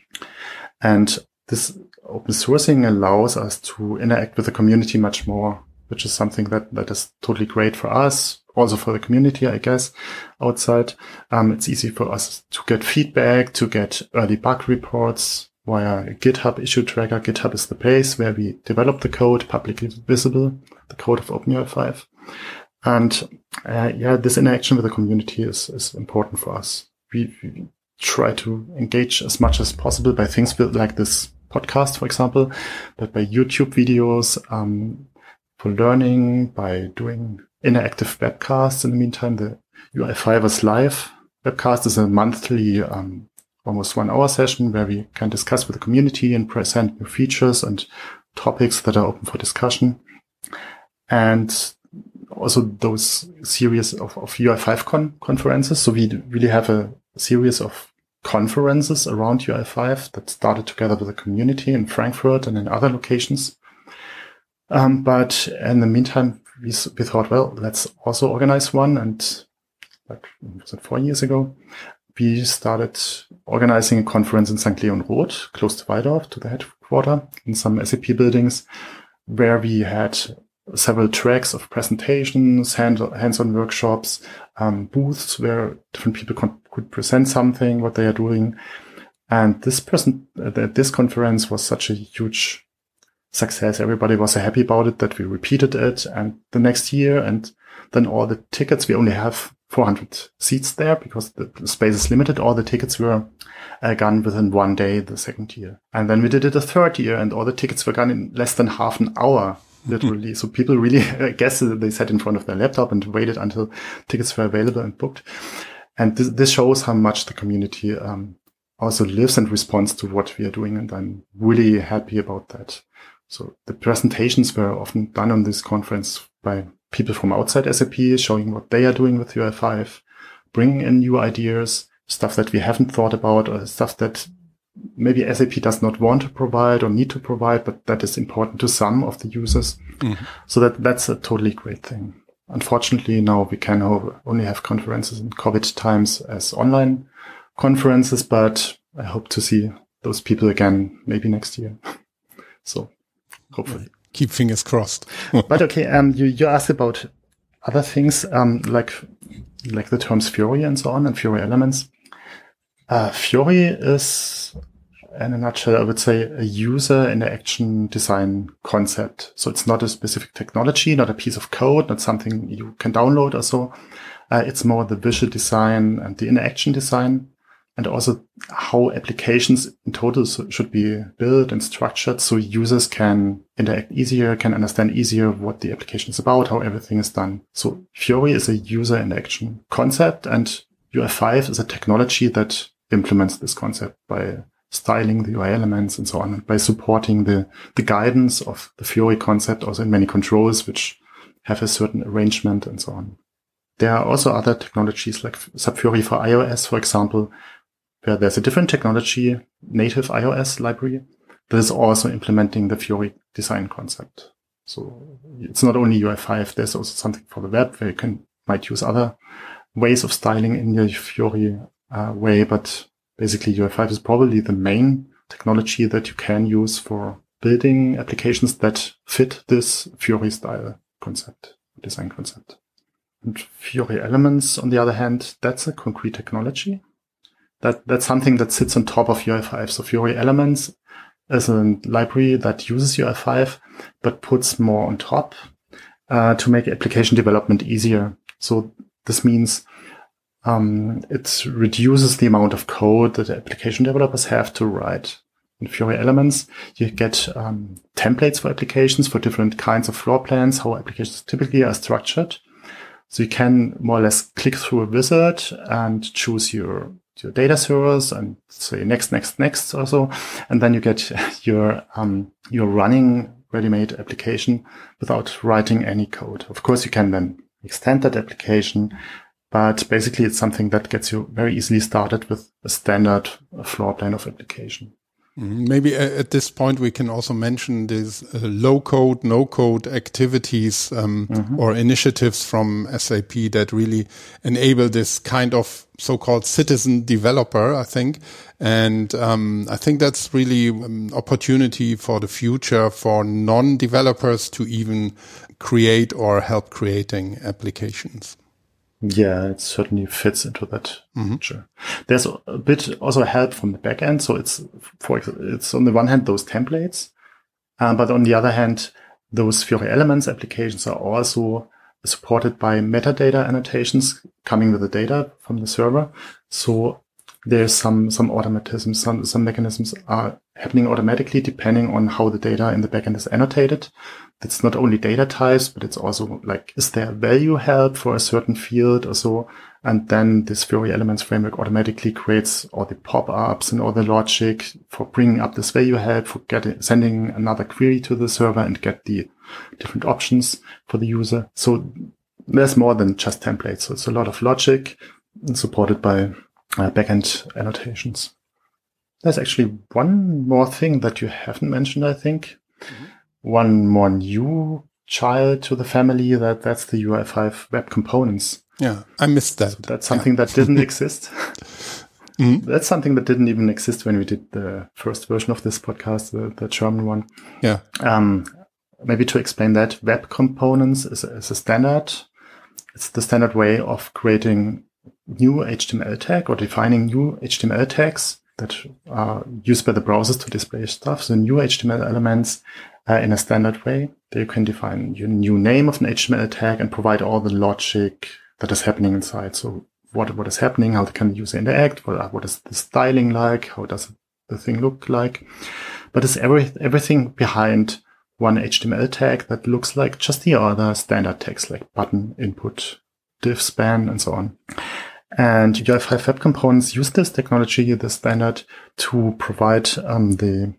And this open sourcing allows us to interact with the community much more, which is something that, that is totally great for us. Also for the community, I guess, outside. Um, it's easy for us to get feedback, to get early bug reports via GitHub issue tracker. GitHub is the place where we develop the code publicly visible, the code of OpenUI5. And uh, yeah, this interaction with the community is, is important for us. We, we, try to engage as much as possible by things like this podcast, for example, but by YouTube videos, um, for learning, by doing interactive webcasts. In the meantime, the UI5 live webcast is a monthly, um, almost one hour session where we can discuss with the community and present new features and topics that are open for discussion. And also those series of, of UI5 con conferences. So we really have a series of conferences around UI5 that started together with the community in Frankfurt and in other locations. Um, but in the meantime, we, we thought, well, let's also organize one. And like, was it four years ago? We started organizing a conference in St. Leon-Rot, close to Walldorf, to the headquarter in some SAP buildings, where we had several tracks of presentations, hand, hands-on workshops, um, booths where different people con- could present something, what they are doing. And this present, uh, this conference was such a huge success. Everybody was so happy about it that we repeated it and the next year. And then all the tickets, we only have 400 seats there because the space is limited. All the tickets were uh, gone within one day the second year. And then we did it a third year and all the tickets were gone in less than half an hour literally. so people really, [laughs] I guess they sat in front of their laptop and waited until tickets were available and booked. And this, this shows how much the community um, also lives and responds to what we are doing. And I'm really happy about that. So the presentations were often done on this conference by people from outside SAP showing what they are doing with UI5, bringing in new ideas, stuff that we haven't thought about or stuff that maybe SAP does not want to provide or need to provide, but that is important to some of the users. Mm-hmm. So that that's a totally great thing. Unfortunately, now we can only have conferences in COVID times as online conferences, but I hope to see those people again maybe next year. [laughs] so hopefully. Keep fingers crossed. [laughs] but okay, um, you, you asked about other things, um, like, like the terms Fiori and so on and Fiori elements. Uh, Fiori is, in a nutshell, I would say a user interaction design concept. So it's not a specific technology, not a piece of code, not something you can download or so. Uh, it's more the visual design and the interaction design and also how applications in total should be built and structured so users can interact easier, can understand easier what the application is about, how everything is done. So Fiori is a user interaction concept and UI5 is a technology that implements this concept by styling the UI elements and so on, and by supporting the, the guidance of the Fiori concept also in many controls, which have a certain arrangement and so on. There are also other technologies like SAP Fiori for iOS, for example, where there's a different technology, native iOS library, that is also implementing the Fiori design concept. So it's not only UI5, there's also something for the web where you can might use other ways of styling in your Fiori uh, way, but basically UI5 is probably the main technology that you can use for building applications that fit this Fiori style concept, design concept. And Fiori elements, on the other hand, that's a concrete technology. That, that's something that sits on top of UI5. So Fiori elements is a library that uses UI5, but puts more on top uh, to make application development easier. So this means um, it reduces the amount of code that application developers have to write. In Fiori Elements, you get um, templates for applications for different kinds of floor plans, how applications typically are structured. So you can more or less click through a wizard and choose your your data servers and say next, next, next or so, and then you get [laughs] your um, your running ready-made application without writing any code. Of course, you can then extend that application but basically, it's something that gets you very easily started with a standard floor plan of application. Mm-hmm. Maybe at this point we can also mention these uh, low code, no code activities um, mm -hmm. or initiatives from SAP that really enable this kind of so-called citizen developer, I think. And um, I think that's really an um, opportunity for the future for non-developers to even create or help creating applications. Yeah, it certainly fits into that mm-hmm. picture. There's a bit also help from the backend. So it's for it's on the one hand those templates, um, but on the other hand, those Fiori Elements applications are also supported by metadata annotations coming with the data from the server. So there's some some automatism, some some mechanisms are happening automatically depending on how the data in the backend is annotated it's not only data types, but it's also like, is there value help for a certain field or so? And then this Fiori Elements framework automatically creates all the pop-ups and all the logic for bringing up this value help, for getting, sending another query to the server and get the different options for the user. So there's more than just templates. So it's a lot of logic supported by uh, backend annotations. There's actually one more thing that you haven't mentioned, I think. Mm-hmm one more new child to the family that that's the UI5 web components. Yeah, I missed that. So that's something yeah. that didn't exist. [laughs] Mm-hmm. That's something that didn't even exist when we did the first version of this podcast, the, the German one. Yeah. Um, maybe to explain that, web components is, is a standard. It's the standard way of creating new HTML tag or defining new HTML tags that are used by the browsers to display stuff. So new HTML elements uh, in a standard way. You can define your new name of an HTML tag and provide all the logic that is happening inside. So what, what is happening? How can the user interact? What, what is the styling like? How does the thing look like? But it's every, everything behind one HTML tag that looks like just the other standard tags like button, input, div span, and so on. And UI5 Web Components use this technology, the standard, to provide um, the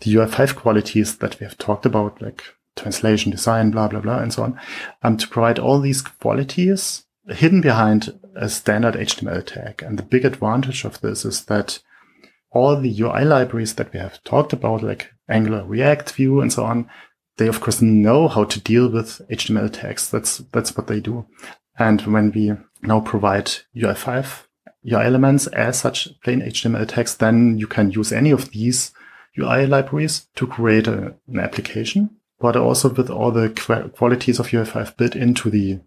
the UI5 qualities that we have talked about, like translation, design, blah, blah, blah, and so on, um, to provide all these qualities hidden behind a standard HTML tag. And the big advantage of this is that all the UI libraries that we have talked about, like Angular, React, Vue, and so on, they of course know how to deal with HTML tags. That's, that's what they do. And when we now provide UI5 UI elements as such plain HTML tags, then you can use any of these UI libraries to create a, an application, but also with all the qualities of UI5 built into the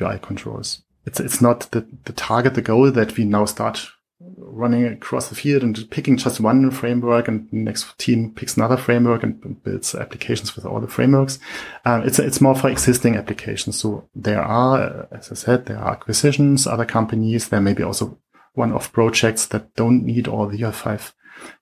UI controls. It's, it's not the, the target, the goal that we now start running across the field and picking just one framework and next team picks another framework and builds applications with all the frameworks. Um, it's, it's more for existing applications. So there are, as I said, there are acquisitions, other companies. There may be also one-off projects that don't need all the UI5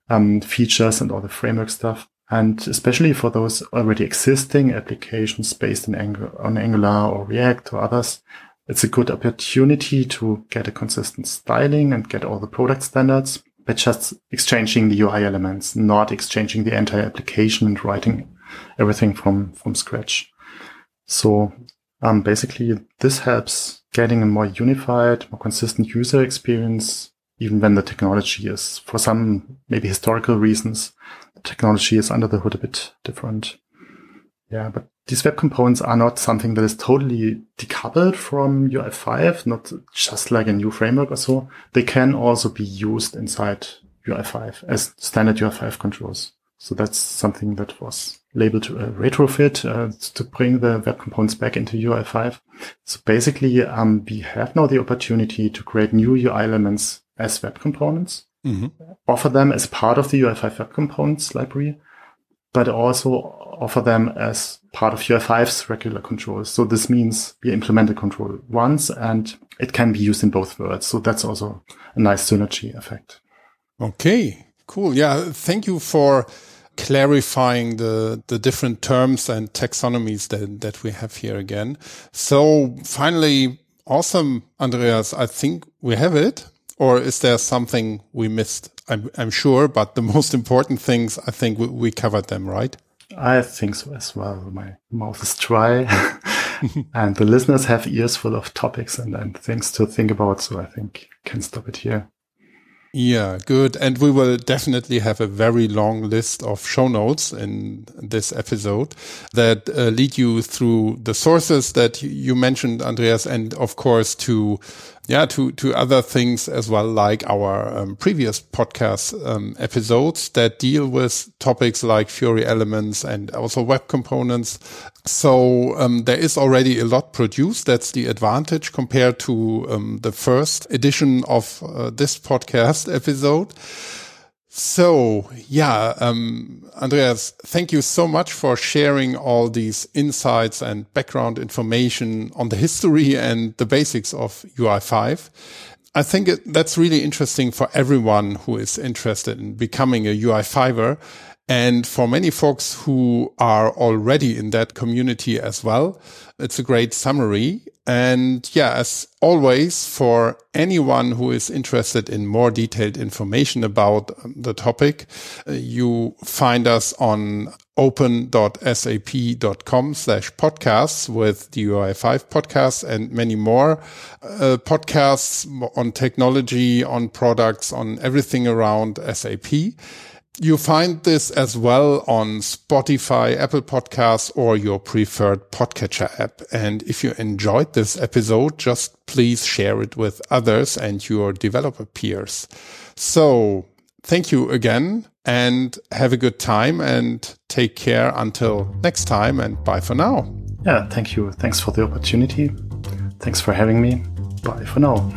um, features and all the framework stuff. And especially for those already existing applications based in on Angular or React or others, it's a good opportunity to get a consistent styling and get all the product standards by just exchanging the UI elements, not exchanging the entire application and writing everything from, from scratch. So um, basically, this helps getting a more unified, more consistent user experience, even when the technology is, for some maybe historical reasons, technology is under the hood a bit different. Yeah, but these web components are not something that is totally decoupled from UI5, not just like a new framework or so. They can also be used inside UI5 as standard UI5 controls. So that's something that was labeled a retrofit uh, to bring the web components back into UI5. So basically, um, we have now the opportunity to create new UI elements as web components, mm-hmm. offer them as part of the UI5 web components library, but also offer them as part of UI5's regular controls. So this means we implement the control once and it can be used in both worlds. So that's also a nice synergy effect. Okay, cool. Yeah. Thank you for clarifying the, the different terms and taxonomies that, that we have here again. So finally, awesome, Andreas. I think we have it. Or is there something we missed? I'm, I'm sure, but the [laughs] most important things, I think we, we covered them, right? I think so as well. My mouth is dry [laughs] and the listeners have ears full of topics and, and things to think about. So I think can stop it here. Yeah, good. And we will definitely have a very long list of show notes in this episode that uh, lead you through the sources that you mentioned, Andreas, and of course to yeah, to, to other things as well, like our um, previous podcast um, episodes that deal with topics like Fiori elements and also web components. So um, there is already a lot produced. That's the advantage compared to um, the first edition of uh, this podcast [laughs] episode. So yeah, um, Andreas, thank you so much for sharing all these insights and background information on the history and the basics of UI5. I think that's really interesting for everyone who is interested in becoming a UI5er and for many folks who are already in that community as well, it's a great summary. And yeah, as always, for anyone who is interested in more detailed information about the topic, uh, you find us on open.sap.com slash podcasts with the UI5 podcasts and many more uh, podcasts on technology, on products, on everything around SAP. You find this as well on Spotify, Apple Podcasts, or your preferred podcatcher app. And if you enjoyed this episode, just please share it with others and your developer peers. So thank you again and have a good time and take care until next time and bye for now. Yeah, thank you. Thanks for the opportunity. Thanks for having me. Bye for now.